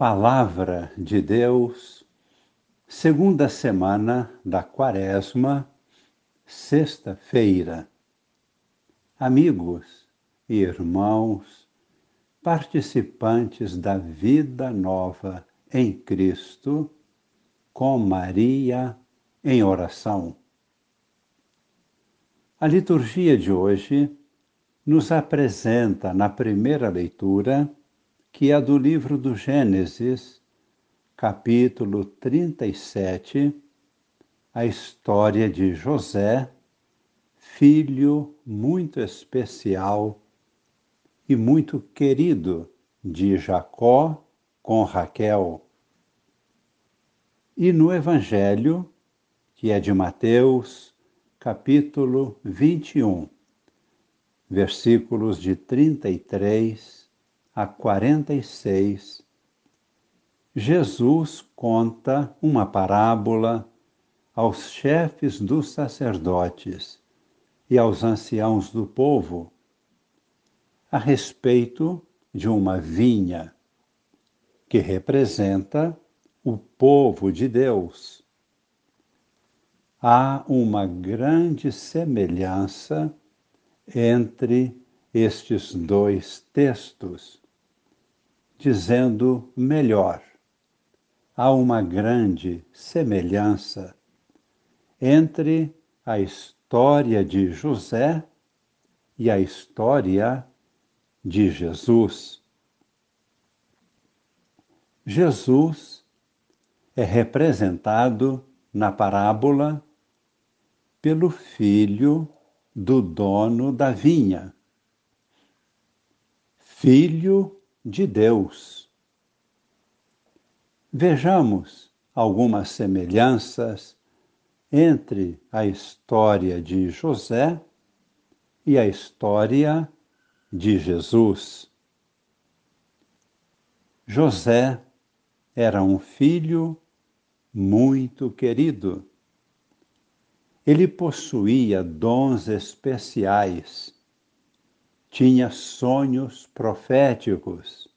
Palavra de Deus, segunda semana da Quaresma, sexta-feira. Amigos e irmãos, participantes da vida nova em Cristo, com Maria em oração. A liturgia de hoje nos apresenta na primeira leitura, que é do livro do Gênesis, capítulo 37, a história de José, filho muito especial e muito querido de Jacó com Raquel. E no Evangelho, que é de Mateus, capítulo 21, versículos de 33 a 46, Jesus conta uma parábola aos chefes dos sacerdotes e aos anciãos do povo a respeito de uma vinha que representa o povo de Deus. Há uma grande semelhança entre estes dois textos, dizendo melhor, há uma grande semelhança entre a história de José e a história de Jesus. Jesus é representado na parábola pelo filho do dono da vinha, filho de Deus. Vejamos algumas semelhanças entre a história de José e a história de Jesus. José era um filho muito querido ele possuía dons especiais, tinha sonhos proféticos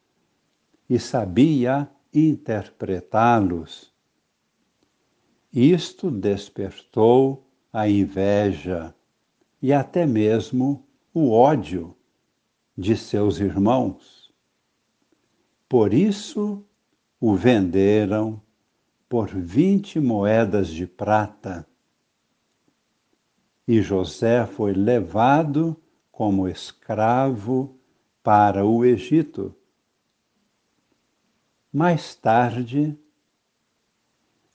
e sabia interpretá-los. Isto despertou a inveja e até mesmo o ódio de seus irmãos. Por isso o venderam por vinte moedas de prata e José foi levado como escravo para o Egito. Mais tarde,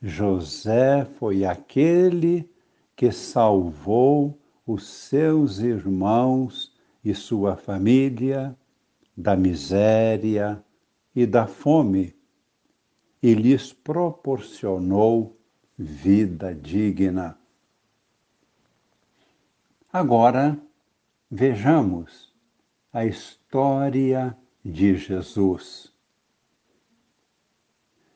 José foi aquele que salvou os seus irmãos e sua família da miséria e da fome e lhes proporcionou vida digna. Agora, vejamos a história de Jesus.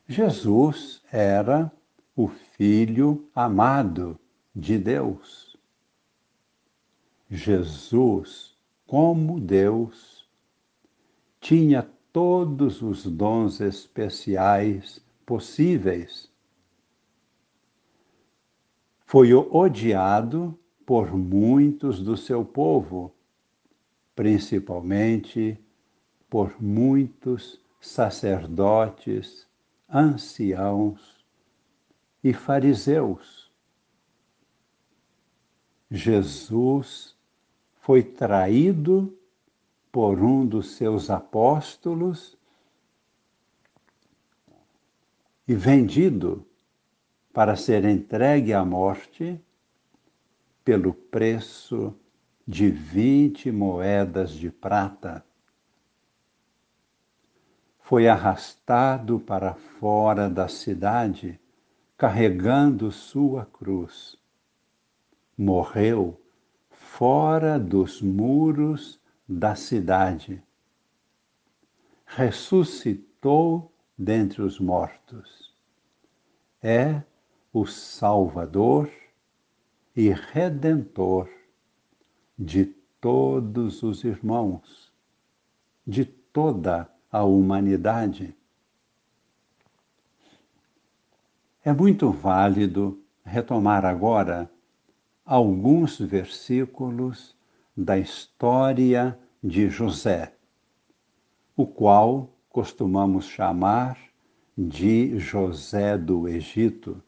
Jesus era o Filho amado de Deus. Jesus, como Deus, tinha todos os dons especiais possíveis. Foi odiado por muitos do seu povo, principalmente por muitos sacerdotes, anciãos e fariseus. Jesus foi traído por um dos seus apóstolos e vendido para ser entregue à morte pelo preço de vinte moedas de prata. Foi arrastado para fora da cidade, carregando sua cruz. Morreu fora dos muros da cidade. Ressuscitou dentre os mortos. É o Salvador e redentor de todos os irmãos, de toda a humanidade. É muito válido retomar agora alguns versículos da história de José, o qual costumamos chamar de José do Egito.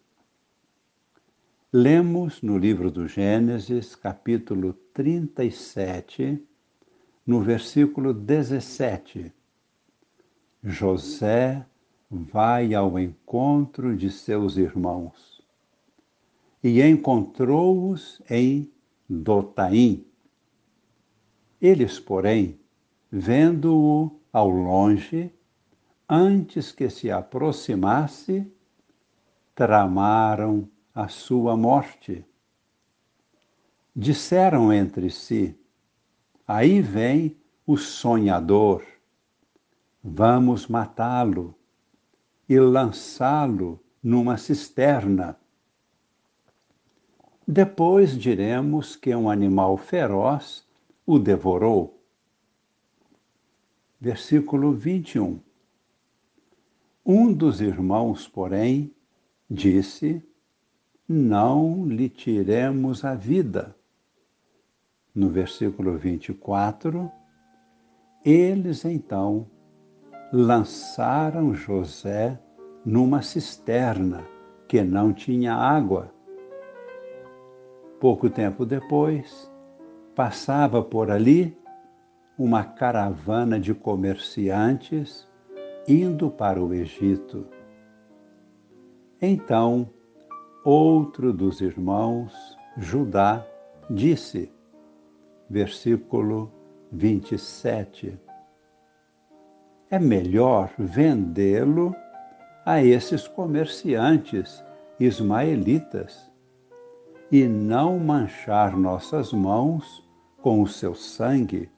Lemos no livro do Gênesis, capítulo 37, no versículo 17. José vai ao encontro de seus irmãos e encontrou-os em Dotaim. Eles, porém, vendo-o ao longe, antes que se aproximasse, tramaram a sua morte. Disseram entre si: Aí vem o sonhador, vamos matá-lo e lançá-lo numa cisterna. Depois diremos que um animal feroz o devorou. Versículo 21. Um dos irmãos, porém, disse: Não lhe tiremos a vida. No versículo 24, eles então lançaram José numa cisterna que não tinha água. Pouco tempo depois, passava por ali uma caravana de comerciantes indo para o Egito. Então, outro dos irmãos, Judá, disse, versículo 27, é melhor vendê-lo a esses comerciantes ismaelitas e não manchar nossas mãos com o seu sangue,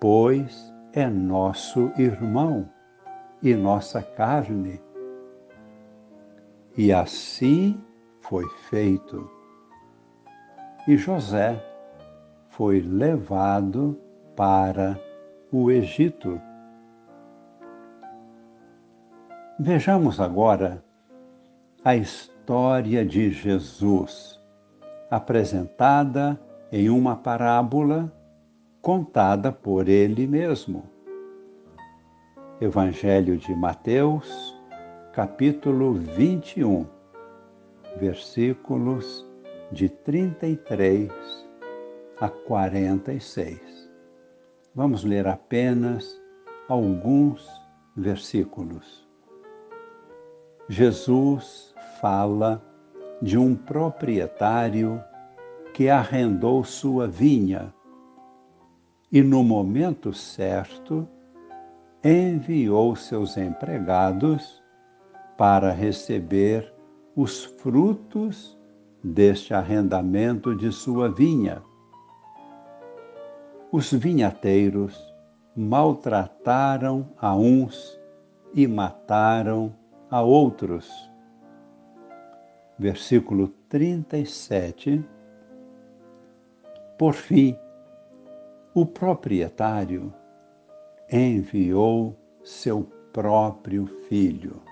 pois é nosso irmão e nossa carne. E assim foi feito. E José foi levado para o Egito. Vejamos agora a história de Jesus, apresentada em uma parábola contada por ele mesmo. Evangelho de Mateus, capítulo 21, versículos de 33 a 46. Vamos ler apenas alguns versículos. Jesus fala de um proprietário que arrendou sua vinha e, no momento certo, enviou seus empregados para receber os frutos deste arrendamento de sua vinha. Os vinhateiros maltrataram a uns e mataram a outros. Versículo 37. Por fim, o proprietário enviou seu próprio filho.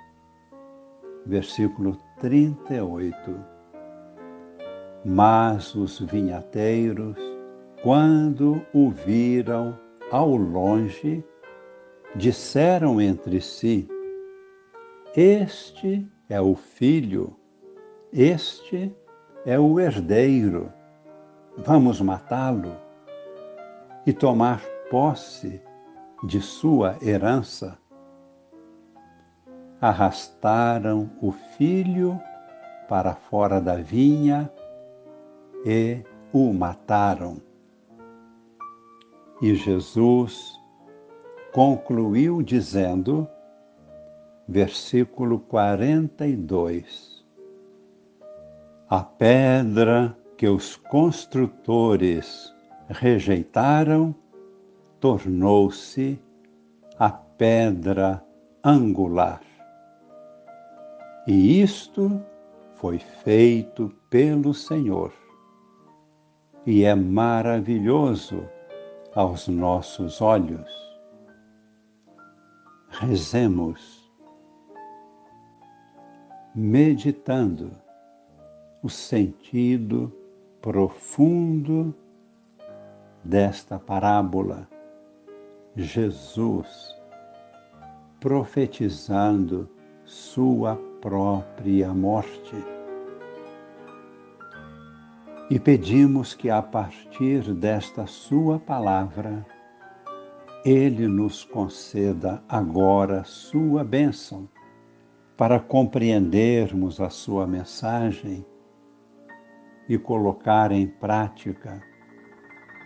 Versículo 38. Mas os vinhateiros, quando o viram ao longe, disseram entre si: Este é o filho, este é o herdeiro. Vamos matá-lo e tomar posse de sua herança, arrastaram o filho para fora da vinha e o mataram. E Jesus concluiu dizendo, versículo 42, a pedra que os construtores rejeitaram tornou-se a pedra angular. E isto foi feito pelo Senhor. E é maravilhoso aos nossos olhos. Rezemos. meditando o sentido profundo desta parábola. Jesus profetizando sua própria morte. E pedimos que a partir desta sua palavra, ele nos conceda agora sua bênção para compreendermos a sua mensagem e colocar em prática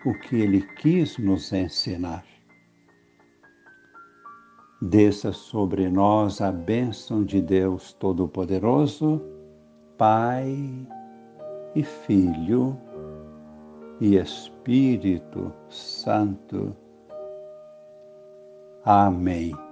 o que ele quis nos ensinar. Desça sobre nós a bênção de Deus Todo-Poderoso, Pai e Filho e Espírito Santo. Amém.